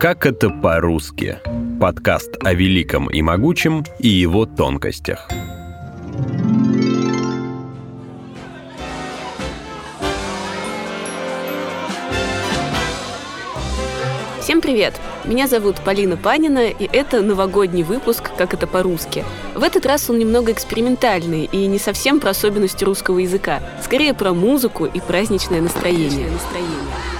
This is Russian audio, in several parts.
Как это по-русски? Подкаст о великом и могучем и его тонкостях. Всем привет! Меня зовут Полина Панина, и это новогодний выпуск «Как это по-русски». В этот раз он немного экспериментальный и не совсем про особенности русского языка, скорее про музыку и праздничное настроение. настроение.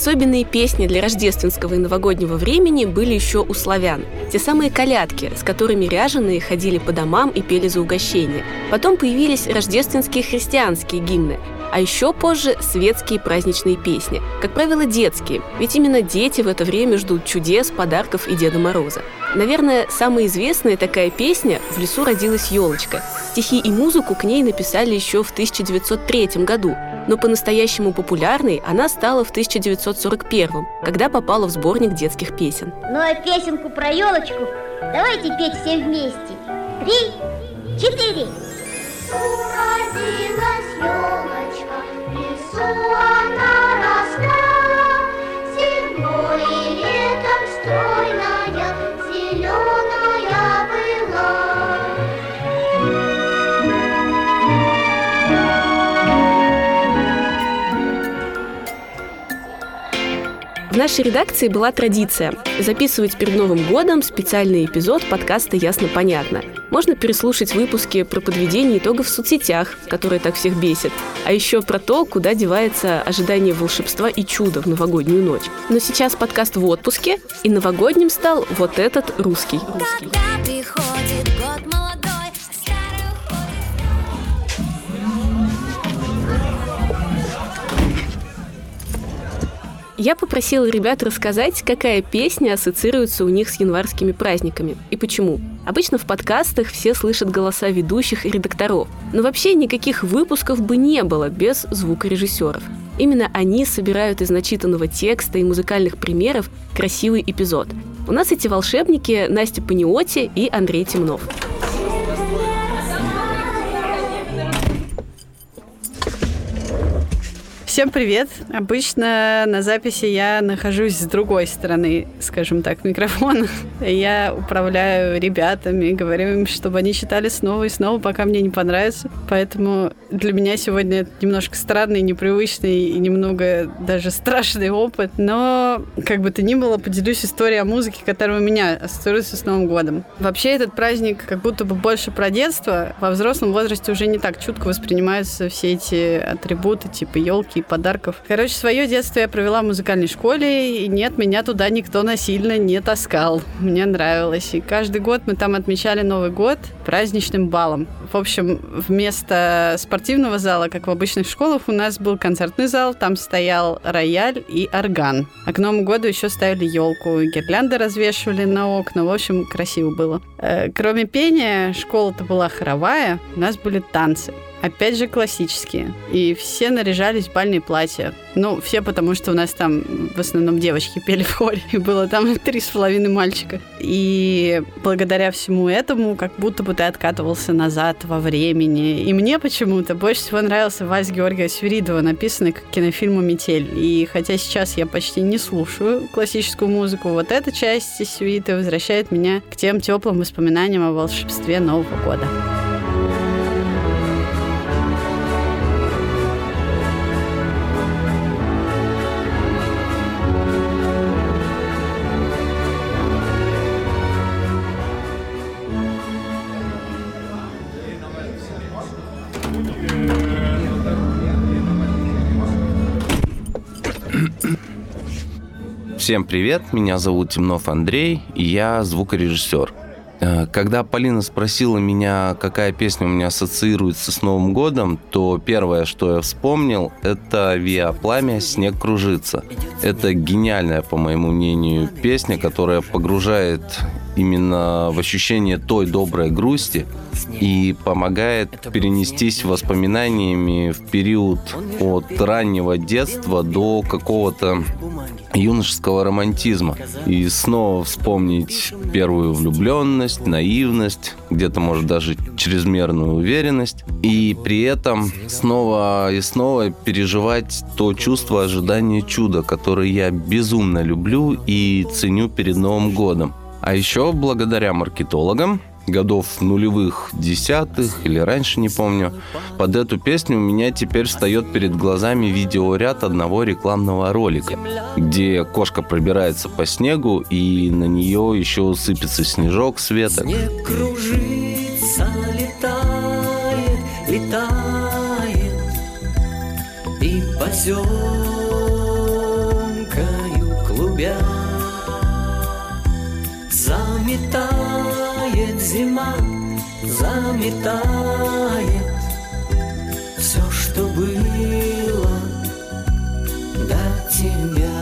Особенные песни для рождественского и новогоднего времени были еще у славян. Те самые колядки, с которыми ряженые ходили по домам и пели за угощение. Потом появились рождественские христианские гимны, а еще позже светские праздничные песни. Как правило, детские, ведь именно дети в это время ждут чудес, подарков и Деда Мороза. Наверное, самая известная такая песня «В лесу родилась елочка». Стихи и музыку к ней написали еще в 1903 году, но по-настоящему популярной она стала в 1941 когда попала в сборник детских песен. Ну а песенку про елочку давайте петь все вместе. Три, четыре. Уродилась елочка, в лесу она нашей редакции была традиция записывать перед Новым годом специальный эпизод подкаста «Ясно-понятно». Можно переслушать выпуски про подведение итогов в соцсетях, которые так всех бесят, а еще про то, куда девается ожидание волшебства и чуда в новогоднюю ночь. Но сейчас подкаст в отпуске, и новогодним стал вот этот русский. русский. Когда приходит год Я попросила ребят рассказать, какая песня ассоциируется у них с январскими праздниками и почему. Обычно в подкастах все слышат голоса ведущих и редакторов, но вообще никаких выпусков бы не было без звукорежиссеров. Именно они собирают из начитанного текста и музыкальных примеров красивый эпизод. У нас эти волшебники Настя Паниоти и Андрей Темнов. Всем привет! Обычно на записи я нахожусь с другой стороны, скажем так, микрофона. Я управляю ребятами, говорю им, чтобы они читали снова и снова, пока мне не понравится. Поэтому для меня сегодня это немножко странный, непривычный и немного даже страшный опыт. Но, как бы то ни было, поделюсь историей о музыке, которая у меня ассоциируется с Новым годом. Вообще этот праздник как будто бы больше про детство. Во взрослом возрасте уже не так чутко воспринимаются все эти атрибуты, типа елки подарков. Короче, свое детство я провела в музыкальной школе, и нет, меня туда никто насильно не таскал. Мне нравилось. И каждый год мы там отмечали Новый год праздничным балом. В общем, вместо спортивного зала, как в обычных школах, у нас был концертный зал, там стоял рояль и орган. А к Новому году еще ставили елку, гирлянды развешивали на окна. В общем, красиво было. Э, Кроме пения, школа-то была хоровая, у нас были танцы. Опять же классические. И все наряжались в бальные платья. Ну, все потому, что у нас там в основном девочки пели в хоре. И было там три с половиной мальчика. И благодаря всему этому, как будто бы ты откатывался назад во времени. И мне почему-то больше всего нравился вальс Георгия Свиридова, написанный как кинофильму «Метель». И хотя сейчас я почти не слушаю классическую музыку, вот эта часть свиты возвращает меня к тем теплым воспоминаниям о волшебстве Нового года. Всем привет, меня зовут Темнов Андрей, и я звукорежиссер. Э, Когда Полина спросила меня, какая песня у меня ассоциируется с Новым годом, то первое, что я вспомнил, это «Виа Пламя. Снег кружится». Это гениальная, по моему мнению, песня, которая погружает именно в ощущение той доброй грусти и помогает перенестись воспоминаниями в период от раннего детства до какого-то юношеского романтизма. И снова вспомнить первую влюбленность, наивность, где-то, может, даже чрезмерную уверенность. И при этом снова и снова переживать то чувство ожидания чуда, которое я безумно люблю и ценю перед Новым годом. А еще благодаря маркетологам годов нулевых, десятых или раньше, не помню. Под эту песню у меня теперь встает перед глазами видеоряд одного рекламного ролика, где кошка пробирается по снегу, и на нее еще сыпется снежок с веток. Снег кружится, летает, летает И поземкою Заметает зима, заметает Все, что было до тебя.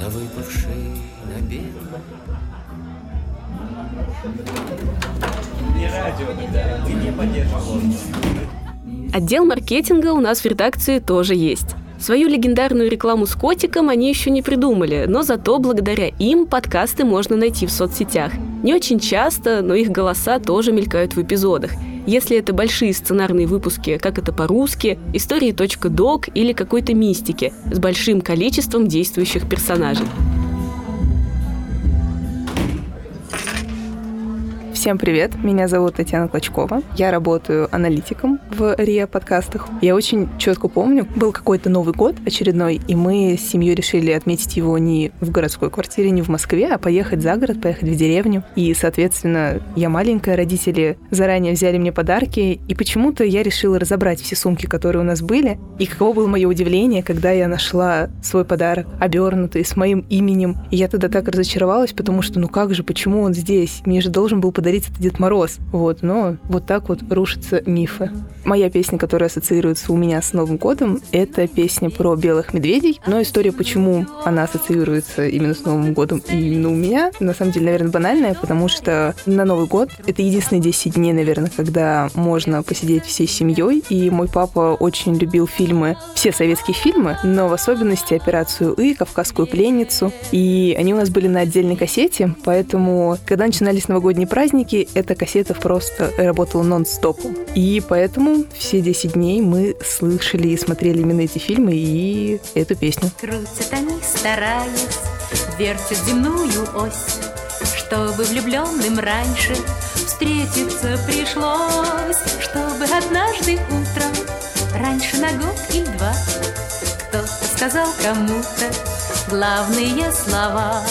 На выпавшей на белом Отдел маркетинга у нас в редакции тоже есть. Свою легендарную рекламу с котиком они еще не придумали, но зато благодаря им подкасты можно найти в соцсетях. Не очень часто, но их голоса тоже мелькают в эпизодах. Если это большие сценарные выпуски, как это по-русски, истории .док или какой-то мистики с большим количеством действующих персонажей. Всем привет, меня зовут Татьяна Клочкова. Я работаю аналитиком в РИА подкастах. Я очень четко помню, был какой-то Новый год очередной, и мы с семьей решили отметить его не в городской квартире, не в Москве, а поехать за город, поехать в деревню. И, соответственно, я маленькая, родители заранее взяли мне подарки, и почему-то я решила разобрать все сумки, которые у нас были. И каково было мое удивление, когда я нашла свой подарок, обернутый с моим именем. И я тогда так разочаровалась, потому что, ну как же, почему он здесь? Мне же должен был подарить это Дед Мороз. Вот, но вот так вот рушатся мифы. Моя песня, которая ассоциируется у меня с Новым годом, это песня про белых медведей. Но история, почему она ассоциируется именно с Новым годом и именно у меня, на самом деле, наверное, банальная, потому что на Новый год это единственные 10 дней, наверное, когда можно посидеть всей семьей. И мой папа очень любил фильмы, все советские фильмы, но в особенности «Операцию И», «Кавказскую пленницу». И они у нас были на отдельной кассете, поэтому, когда начинались новогодние праздники, эта кассета просто работала нон-стопом. И поэтому все 10 дней мы слышали и смотрели именно эти фильмы и эту песню. Крутят они, стараясь, вертят земную ось, Чтобы влюбленным раньше встретиться пришлось, Чтобы однажды утром, раньше на год и два, Кто-то сказал кому-то главные слова.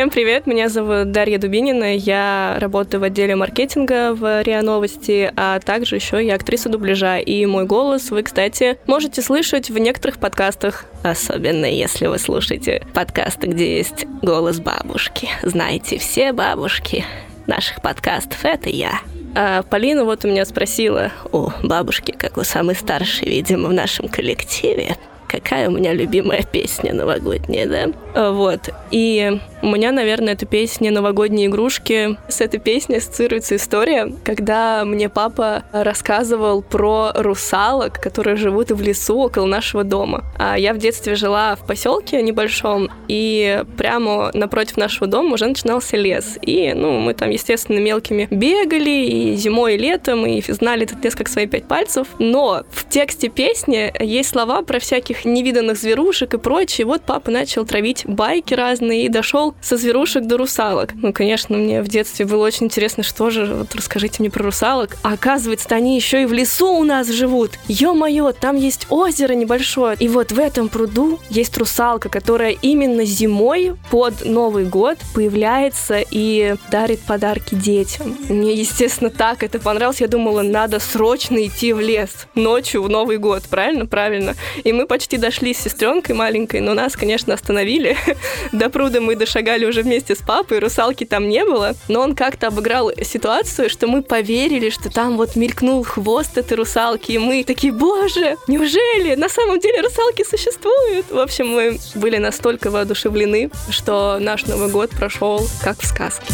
Всем привет, меня зовут Дарья Дубинина, я работаю в отделе маркетинга в РИА Новости, а также еще я актриса дубляжа, и мой голос вы, кстати, можете слышать в некоторых подкастах, особенно если вы слушаете подкасты, где есть голос бабушки. Знаете, все бабушки наших подкастов — это я. А Полина вот у меня спросила, о, бабушки, как вы самый старший, видимо, в нашем коллективе, какая у меня любимая песня новогодняя, да? А, Вот. И у меня, наверное, эта песня «Новогодние игрушки». С этой песней ассоциируется история, когда мне папа рассказывал про русалок, которые живут в лесу около нашего дома. А я в детстве жила в поселке небольшом, и прямо напротив нашего дома уже начинался лес. И, ну, мы там, естественно, мелкими бегали и зимой, и летом, и знали этот лес как свои пять пальцев. Но в тексте песни есть слова про всяких невиданных зверушек и прочее. Вот папа начал травить байки разные и дошел со зверушек до русалок. Ну, конечно, мне в детстве было очень интересно, что же, вот расскажите мне про русалок. А оказывается, они еще и в лесу у нас живут. Ё-моё, там есть озеро небольшое. И вот в этом пруду есть русалка, которая именно зимой под Новый год появляется и дарит подарки детям. Мне, естественно, так это понравилось. Я думала, надо срочно идти в лес ночью в Новый год. Правильно? Правильно. И мы почти дошли с сестренкой маленькой, но нас, конечно, остановили. До пруда мы дошагали шагали уже вместе с папой, русалки там не было, но он как-то обыграл ситуацию, что мы поверили, что там вот мелькнул хвост этой русалки, и мы такие, боже, неужели на самом деле русалки существуют? В общем, мы были настолько воодушевлены, что наш Новый год прошел как в сказке.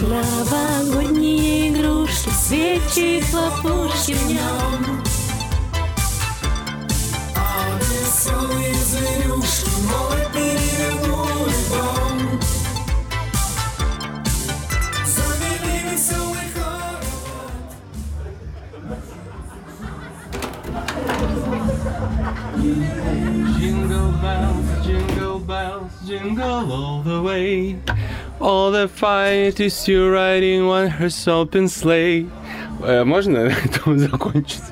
Новогодние игрушки, свечи, хлопушки в нем. Jingle bells, jingle bells, jingle all the way. All the fight you riding one horse open sleigh. Э, Можно на этом закончить?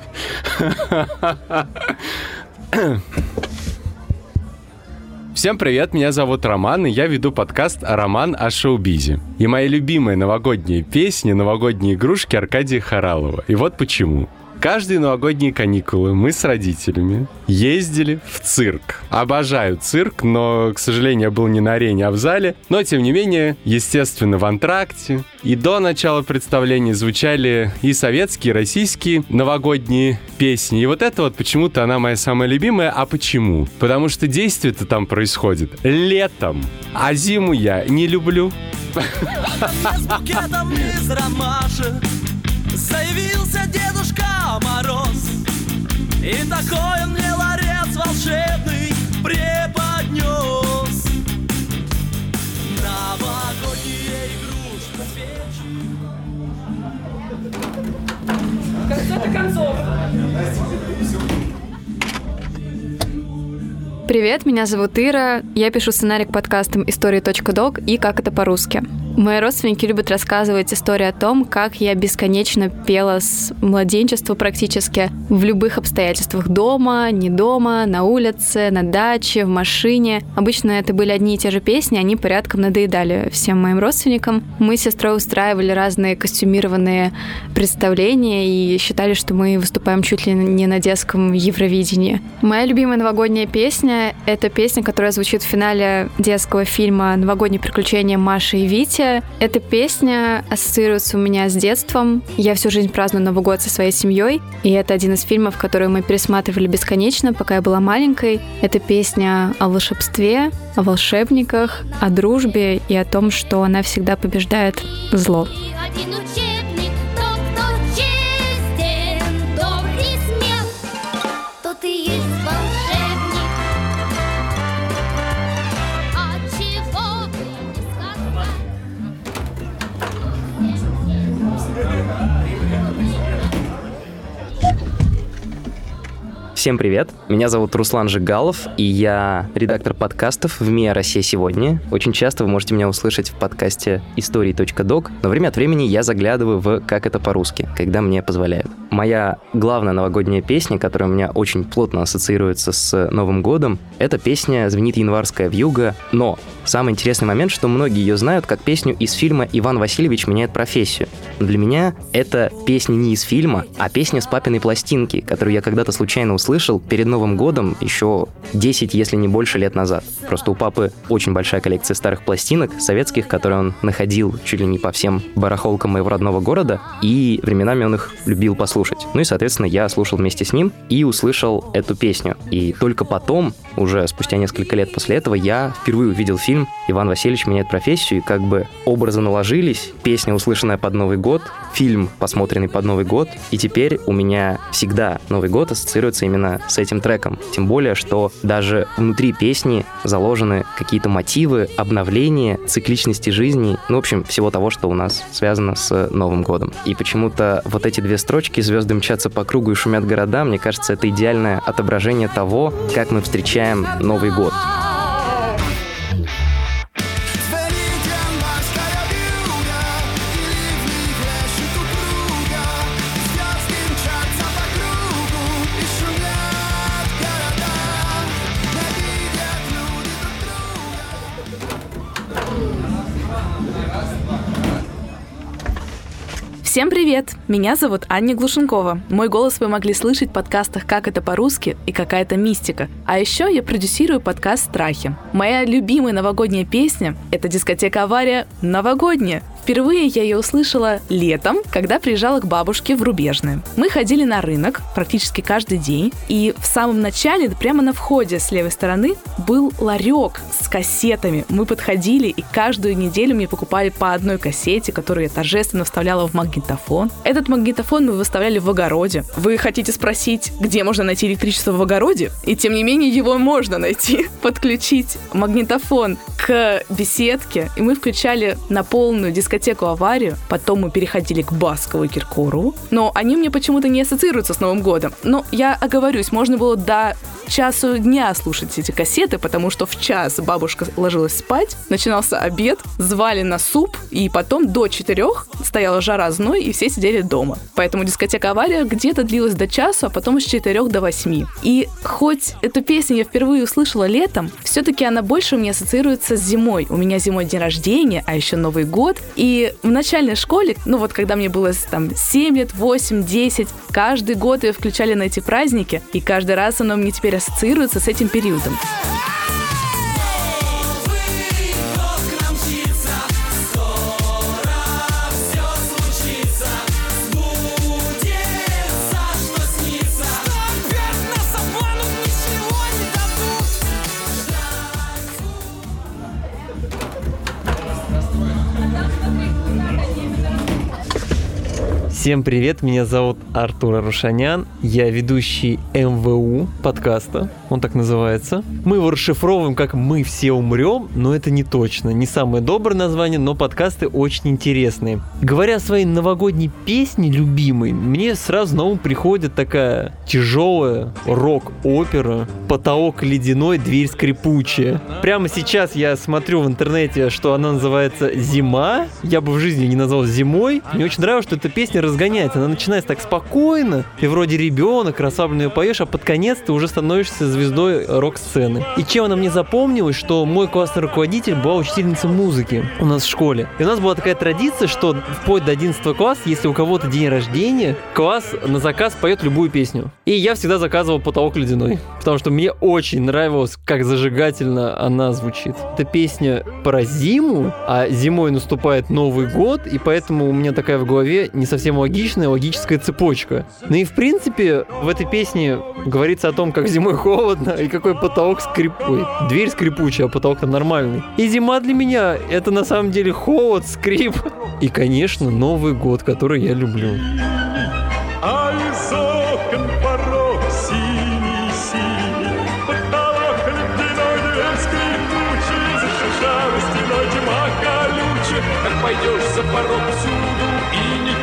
Всем привет, меня зовут Роман, и я веду подкаст «Роман о шоу-бизе». И мои любимые новогодние песни, новогодние игрушки Аркадия Харалова. И вот почему. Каждые новогодние каникулы мы с родителями ездили в цирк. Обожаю цирк, но, к сожалению, был не на арене, а в зале. Но, тем не менее, естественно, в антракте. И до начала представления звучали и советские, и российские новогодние песни. И вот это вот почему-то она моя самая любимая. А почему? Потому что действие-то там происходит летом. А зиму я не люблю. С букетом из ромашек Заявился Дедушка Мороз И такой он мне ларец волшебный преподнес Новогодние игрушки, свечи В концов. Привет, меня зовут Ира. Я пишу сценарий к подкастам «Истории.док» и «Как это по-русски». Мои родственники любят рассказывать истории о том, как я бесконечно пела с младенчества практически в любых обстоятельствах. Дома, не дома, на улице, на даче, в машине. Обычно это были одни и те же песни, они порядком надоедали всем моим родственникам. Мы с сестрой устраивали разные костюмированные представления и считали, что мы выступаем чуть ли не на детском Евровидении. Моя любимая новогодняя песня — это песня, которая звучит в финале детского фильма «Новогодние приключения Маши и Вити». Эта песня ассоциируется у меня с детством. Я всю жизнь праздную Новый год со своей семьей, и это один из фильмов, который мы пересматривали бесконечно, пока я была маленькой. Это песня о волшебстве, о волшебниках, о дружбе и о том, что она всегда побеждает зло. Один Всем привет! Меня зовут Руслан Жигалов, и я редактор подкастов в МИА «Россия сегодня». Очень часто вы можете меня услышать в подкасте истории.док, но время от времени я заглядываю в «Как это по-русски», когда мне позволяют. Моя главная новогодняя песня, которая у меня очень плотно ассоциируется с Новым годом, эта песня «Звенит январская вьюга», но самый интересный момент, что многие ее знают как песню из фильма «Иван Васильевич меняет профессию». Но для меня это песня не из фильма, а песня с папиной пластинки, которую я когда-то случайно услышал перед Новым годом еще 10, если не больше лет назад. Просто у папы очень большая коллекция старых пластинок советских, которые он находил чуть ли не по всем барахолкам моего родного города, и временами он их любил послушать. Ну и, соответственно, я слушал вместе с ним и услышал эту песню. И только потом, уже спустя несколько лет после этого, я впервые увидел фильм «Иван Васильевич меняет профессию», и как бы образы наложились, песня, услышанная под Новый год, фильм, посмотренный под Новый год, и теперь у меня всегда Новый год ассоциируется именно с этим треком. Тем более, что даже внутри песни заложены какие-то мотивы, обновления, цикличности жизни, ну, в общем, всего того, что у нас связано с Новым годом. И почему-то вот эти две строчки «Звезды мчатся по кругу и шумят города», мне кажется, это идеальное отображение того, как мы встречаем Новый год. Всем привет! Меня зовут Аня Глушенкова. Мой голос вы могли слышать в подкастах «Как это по-русски» и «Какая-то мистика». А еще я продюсирую подкаст «Страхи». Моя любимая новогодняя песня — это дискотека «Авария» «Новогодняя». Впервые я ее услышала летом, когда приезжала к бабушке в Рубежное. Мы ходили на рынок практически каждый день, и в самом начале, прямо на входе с левой стороны, был ларек с кассетами. Мы подходили, и каждую неделю мне покупали по одной кассете, которую я торжественно вставляла в магнитофон. Этот магнитофон мы выставляли в огороде. Вы хотите спросить, где можно найти электричество в огороде? И тем не менее его можно найти. Подключить магнитофон к беседке, и мы включали на полную дискотеку «Аварию», потом мы переходили к Баскову и Киркорову, но они мне почему-то не ассоциируются с Новым годом. Но я оговорюсь, можно было до часу дня слушать эти кассеты, потому что в час бабушка ложилась спать, начинался обед, звали на суп, и потом до четырех стояла жара зной, и все сидели дома. Поэтому дискотека «Авария» где-то длилась до часу, а потом с четырех до восьми. И хоть эту песню я впервые услышала летом, все-таки она больше у меня ассоциируется с зимой. У меня зимой день рождения, а еще Новый год. В начальной школе, ну вот когда мне было там 7 лет, 8, 10, каждый год ее включали на эти праздники, и каждый раз оно мне теперь ассоциируется с этим периодом. Всем привет, меня зовут Артур Арушанян, я ведущий МВУ подкаста, он так называется. Мы его расшифровываем как «Мы все умрем», но это не точно, не самое доброе название, но подкасты очень интересные. Говоря о своей новогодней песне любимой, мне сразу на ум приходит такая тяжелая рок-опера «Потолок ледяной, дверь скрипучая». Прямо сейчас я смотрю в интернете, что она называется «Зима», я бы в жизни не назвал «Зимой». Мне очень нравится, что эта песня разгоняется. Она начинается так спокойно, ты вроде ребенок, расслабленно ее поешь, а под конец ты уже становишься звездой рок-сцены. И чем она мне запомнилась, что мой классный руководитель была учительница музыки у нас в школе. И у нас была такая традиция, что вплоть до 11 класса, если у кого-то день рождения, класс на заказ поет любую песню. И я всегда заказывал «Потолок ледяной», потому что мне очень нравилось, как зажигательно она звучит. Это песня про зиму, а зимой наступает Новый год, и поэтому у меня такая в голове не совсем логичная логическая цепочка. Ну и в принципе в этой песне говорится о том, как зимой холодно и какой потолок скрипой. Дверь скрипучая, а потолок-то нормальный. И зима для меня это на самом деле холод, скрип и, конечно, Новый год, который я люблю. Потолок пойдешь за порог всюду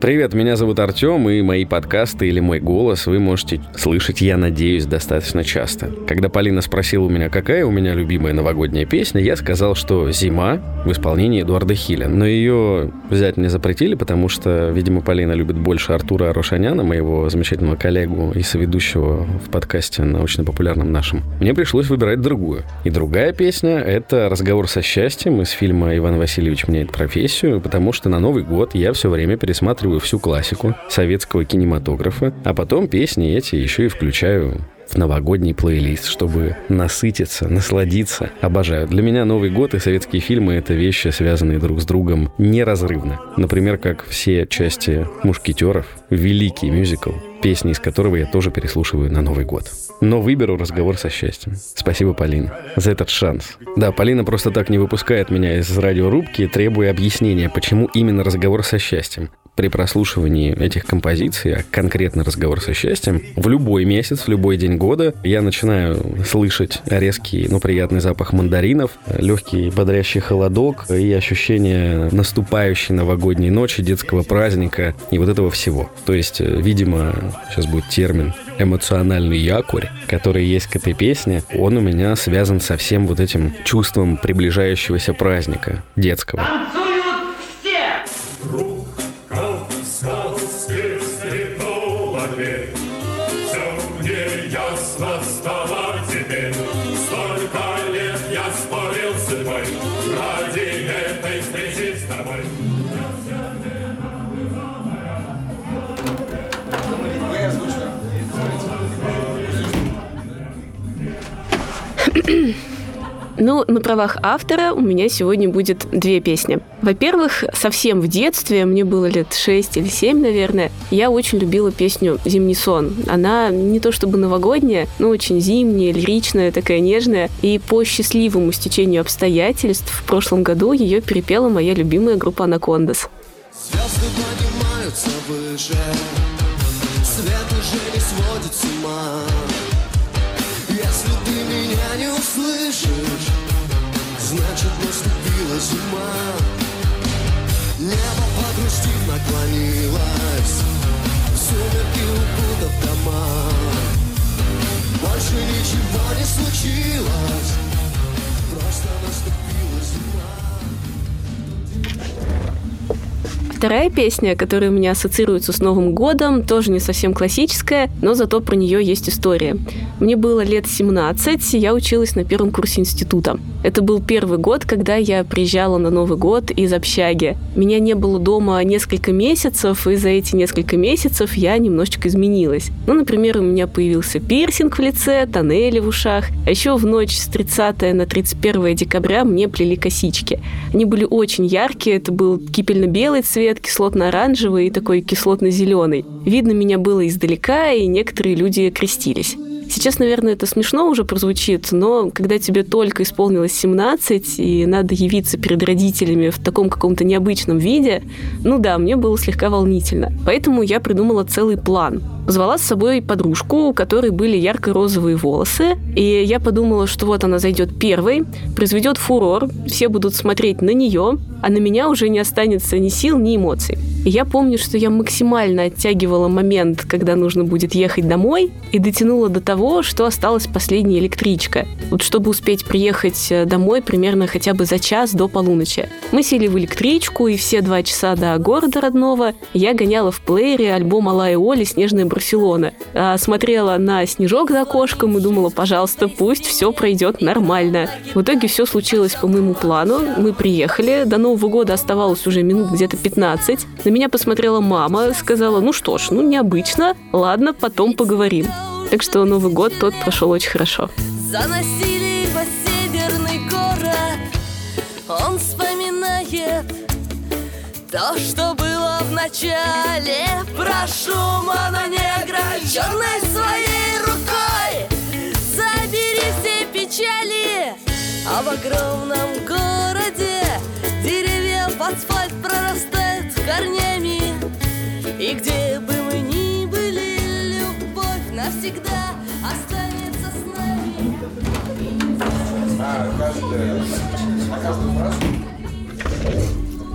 Привет, меня зовут Артем, и мои подкасты или мой голос вы можете слышать, я надеюсь, достаточно часто. Когда Полина спросила у меня, какая у меня любимая новогодняя песня, я сказал, что «Зима» в исполнении Эдуарда Хиля. Но ее взять мне запретили, потому что, видимо, Полина любит больше Артура Арошаняна, моего замечательного коллегу и соведущего в подкасте научно-популярном нашем. Мне пришлось выбирать другую. И другая песня — это «Разговор со счастьем» из фильма «Иван Васильевич меняет профессию», потому что на Новый год я все время пересматриваю всю классику советского кинематографа, а потом песни эти еще и включаю в новогодний плейлист, чтобы насытиться, насладиться. Обожаю. Для меня Новый год и советские фильмы — это вещи, связанные друг с другом неразрывно. Например, как все части «Мушкетеров», великий мюзикл, песни из которого я тоже переслушиваю на Новый год. Но выберу разговор со счастьем. Спасибо, Полина, за этот шанс. Да, Полина просто так не выпускает меня из радиорубки, требуя объяснения, почему именно разговор со счастьем. При прослушивании этих композиций, а конкретно разговор со счастьем, в любой месяц, в любой день года я начинаю слышать резкий, но приятный запах мандаринов, легкий бодрящий холодок и ощущение наступающей новогодней ночи, детского праздника и вот этого всего. То есть, видимо, сейчас будет термин эмоциональный якорь, который есть к этой песне, он у меня связан со всем вот этим чувством приближающегося праздника детского. Танцуют все! голове. Все мне ясно стало теперь, Столько лет я спорил с тобой, Ради этой встречи с тобой. Ну, на правах автора у меня сегодня будет две песни. Во-первых, совсем в детстве, мне было лет 6 или 7, наверное, я очень любила песню «Зимний сон». Она не то чтобы новогодняя, но очень зимняя, лиричная, такая нежная. И по счастливому стечению обстоятельств в прошлом году ее перепела моя любимая группа «Анакондас». Звезды поднимаются выше Свет уже не сводит с ума Если ты меня не услышишь Значит наступила зима В сумерки укутав дома. Больше ничего не случилось. Просто наступила зима Вторая песня, которая у меня ассоциируется с Новым годом, тоже не совсем классическая, но зато про нее есть история. Мне было лет 17, я училась на первом курсе института. Это был первый год, когда я приезжала на Новый год из общаги. Меня не было дома несколько месяцев, и за эти несколько месяцев я немножечко изменилась. Ну, например, у меня появился пирсинг в лице, тоннели в ушах, а еще в ночь с 30 на 31 декабря мне плели косички. Они были очень яркие, это был кипельно-белый цвет, кислотно-оранжевый и такой кислотно-зеленый. Видно меня было издалека, и некоторые люди крестились. Сейчас, наверное, это смешно уже прозвучит, но когда тебе только исполнилось 17, и надо явиться перед родителями в таком каком-то необычном виде, ну да, мне было слегка волнительно. Поэтому я придумала целый план. Звала с собой подружку, у которой были ярко-розовые волосы, и я подумала, что вот она зайдет первой, произведет фурор, все будут смотреть на нее, а на меня уже не останется ни сил, ни эмоций. Я помню, что я максимально оттягивала момент, когда нужно будет ехать домой, и дотянула до того, что осталась последняя электричка. Вот чтобы успеть приехать э, домой примерно хотя бы за час до полуночи. Мы сели в электричку, и все два часа до города родного я гоняла в плеере альбом Алла Оли «Снежная Барселона». А смотрела на снежок за окошком и думала, пожалуйста, пусть все пройдет нормально. В итоге все случилось по моему плану. Мы приехали, до Нового года оставалось уже минут где-то 15. На меня посмотрела мама, сказала, ну что ж, ну необычно, ладно, потом поговорим. Так что Новый год тот прошел очень хорошо. Заносили во северный город. Он вспоминает То, что было в начале. Прошу, мана негра Черной своей рукой. Забери все печали. А в огромном городе Деревья в асфальт прорастают корнями. И где бы мы ни были Любовь навсегда останется с нами.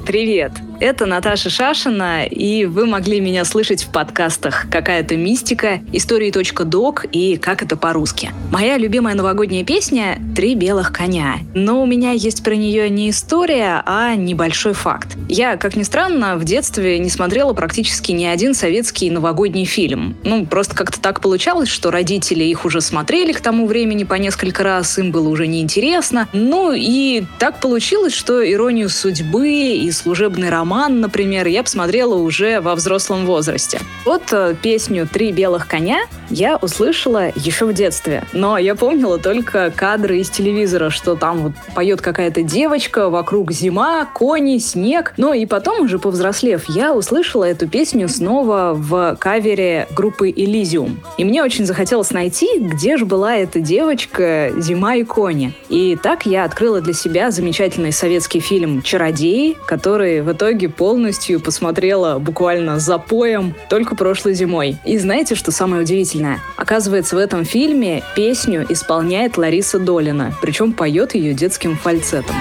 Привет! Это Наташа Шашина, и вы могли меня слышать в подкастах «Какая-то мистика», «Истории.док» и «Как это по-русски». Моя любимая новогодняя песня «Три белых коня». Но у меня есть про нее не история, а небольшой факт. Я, как ни странно, в детстве не смотрела практически ни один советский новогодний фильм. Ну, просто как-то так получалось, что родители их уже смотрели к тому времени по несколько раз, им было уже неинтересно. Ну, и так получилось, что «Иронию судьбы» и «Служебный роман роман, например, я посмотрела уже во взрослом возрасте. Вот э, песню «Три белых коня» я услышала еще в детстве. Но я помнила только кадры из телевизора, что там вот поет какая-то девочка, вокруг зима, кони, снег. Ну и потом, уже повзрослев, я услышала эту песню снова в кавере группы Elysium. И мне очень захотелось найти, где же была эта девочка «Зима и кони». И так я открыла для себя замечательный советский фильм «Чародеи», который в итоге полностью посмотрела буквально за поем только прошлой зимой. И знаете, что самое удивительное? Оказывается, в этом фильме песню исполняет Лариса Долина, причем поет ее детским фальцетом.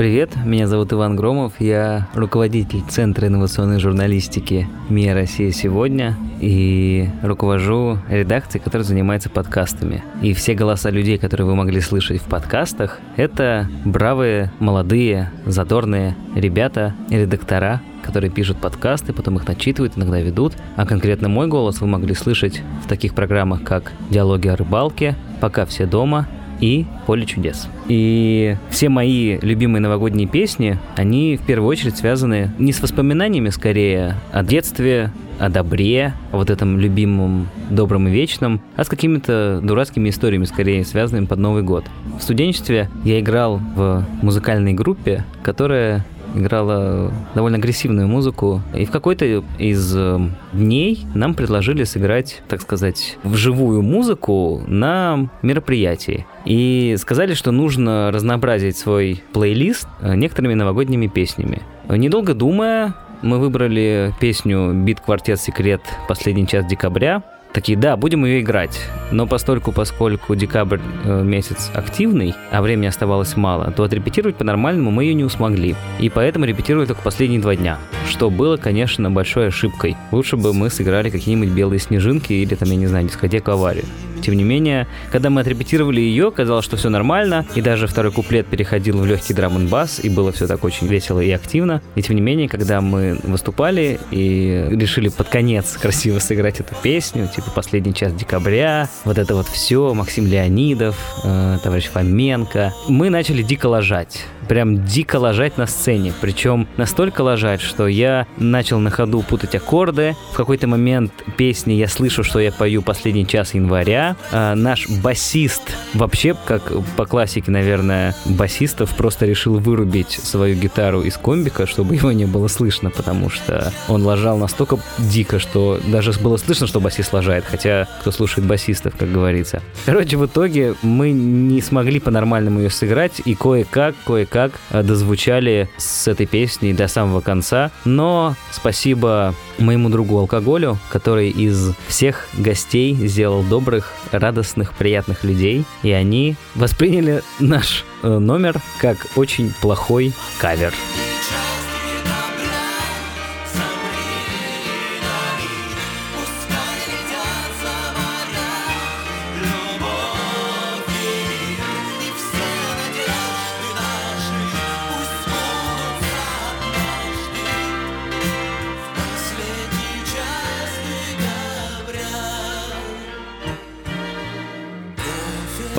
Привет, меня зовут Иван Громов, я руководитель Центра инновационной журналистики МИА Россия сегодня и руковожу редакцией, которая занимается подкастами. И все голоса людей, которые вы могли слышать в подкастах, это бравые, молодые, задорные ребята, редактора, которые пишут подкасты, потом их начитывают, иногда ведут. А конкретно мой голос вы могли слышать в таких программах, как «Диалоги о рыбалке», «Пока все дома», и «Поле чудес». И все мои любимые новогодние песни, они в первую очередь связаны не с воспоминаниями скорее о детстве, о добре, о вот этом любимом, добром и вечном, а с какими-то дурацкими историями, скорее связанными под Новый год. В студенчестве я играл в музыкальной группе, которая играла довольно агрессивную музыку. И в какой-то из э, дней нам предложили сыграть, так сказать, вживую музыку на мероприятии. И сказали, что нужно разнообразить свой плейлист э, некоторыми новогодними песнями. Недолго думая, мы выбрали песню «Бит квартет секрет. Последний час декабря». Такие, да, будем ее играть. Но постольку, поскольку декабрь э, месяц активный, а времени оставалось мало, то отрепетировать по-нормальному мы ее не смогли. И поэтому репетировали только последние два дня. Что было, конечно, большой ошибкой. Лучше бы мы сыграли какие-нибудь белые снежинки или там, я не знаю, дискотеку аварию. Тем не менее, когда мы отрепетировали ее, казалось, что все нормально, и даже второй куплет переходил в легкий драм н бас, и было все так очень весело и активно. И тем не менее, когда мы выступали и решили под конец красиво сыграть эту песню, типа «Последний час декабря», вот это вот все, Максим Леонидов, э, товарищ Фоменко, мы начали дико ложать прям дико ложать на сцене. Причем настолько ложать, что я начал на ходу путать аккорды. В какой-то момент песни я слышу, что я пою последний час января. А наш басист вообще, как по классике, наверное, басистов, просто решил вырубить свою гитару из комбика, чтобы его не было слышно, потому что он ложал настолько дико, что даже было слышно, что басист ложает, хотя кто слушает басистов, как говорится. Короче, в итоге мы не смогли по-нормальному ее сыграть, и кое-как, кое-как как дозвучали с этой песней до самого конца. Но спасибо моему другу алкоголю, который из всех гостей сделал добрых, радостных, приятных людей. И они восприняли наш э, номер как очень плохой кавер.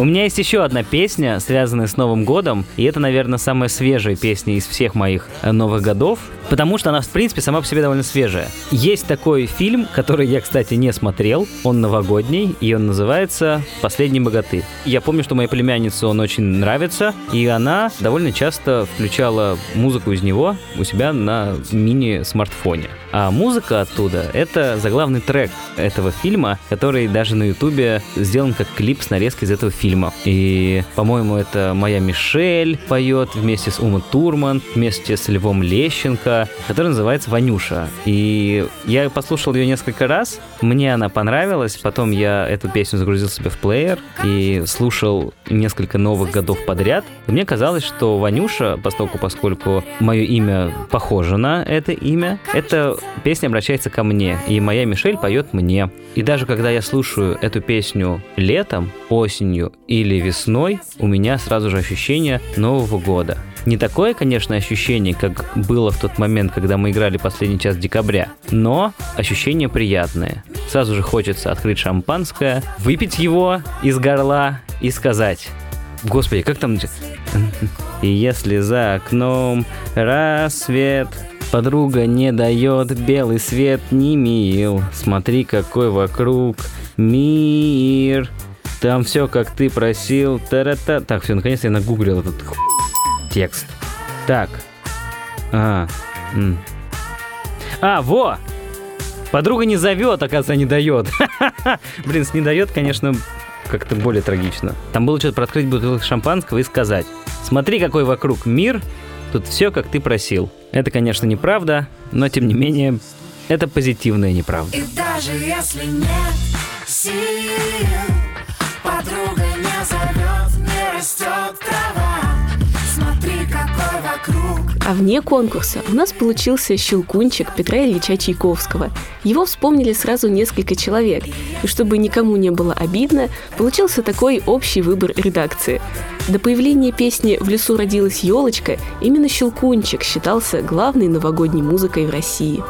У меня есть еще одна песня, связанная с Новым годом, и это, наверное, самая свежая песня из всех моих э, новых годов, потому что она, в принципе, сама по себе довольно свежая. Есть такой фильм, который я, кстати, не смотрел, он новогодний, и он называется «Последний богатырь». Я помню, что моей племяннице он очень нравится, и она довольно часто включала музыку из него у себя на мини-смартфоне. А музыка оттуда — это заглавный трек этого фильма, который даже на ютубе сделан как клип с нарезкой из этого фильма. И, по-моему, это «Моя Мишель» поет вместе с Умой Турман, вместе с Львом Лещенко, который называется «Ванюша». И я послушал ее несколько раз, мне она понравилась, потом я эту песню загрузил себе в плеер и слушал несколько новых годов подряд. И мне казалось, что Ванюша, поскольку, поскольку мое имя похоже на это имя, это песня обращается ко мне, и моя Мишель поет мне. И даже когда я слушаю эту песню летом, осенью или весной, у меня сразу же ощущение Нового года. Не такое, конечно, ощущение, как было в тот момент, когда мы играли последний час декабря, но ощущение приятное. Сразу же хочется открыть шампанское, выпить его из горла и сказать Господи, как там... И если за окном рассвет, Подруга не дает белый свет не мил. Смотри, какой вокруг мир. Там все, как ты просил. Та-ра-та. Так, все, наконец-то я нагуглил этот текст. Так. А. м. А, во! Подруга не зовет, оказывается, не дает. Блин, с не дает, конечно, как-то более трагично. Там было что-то про открыть бутылку шампанского и сказать. Смотри, какой вокруг мир, тут все, как ты просил. Это, конечно, неправда, но, тем не менее, это позитивная неправда. И даже если нет сил, подруга А вне конкурса у нас получился «Щелкунчик» Петра Ильича Чайковского. Его вспомнили сразу несколько человек. И чтобы никому не было обидно, получился такой общий выбор редакции. До появления песни «В лесу родилась елочка» именно «Щелкунчик» считался главной новогодней музыкой в России.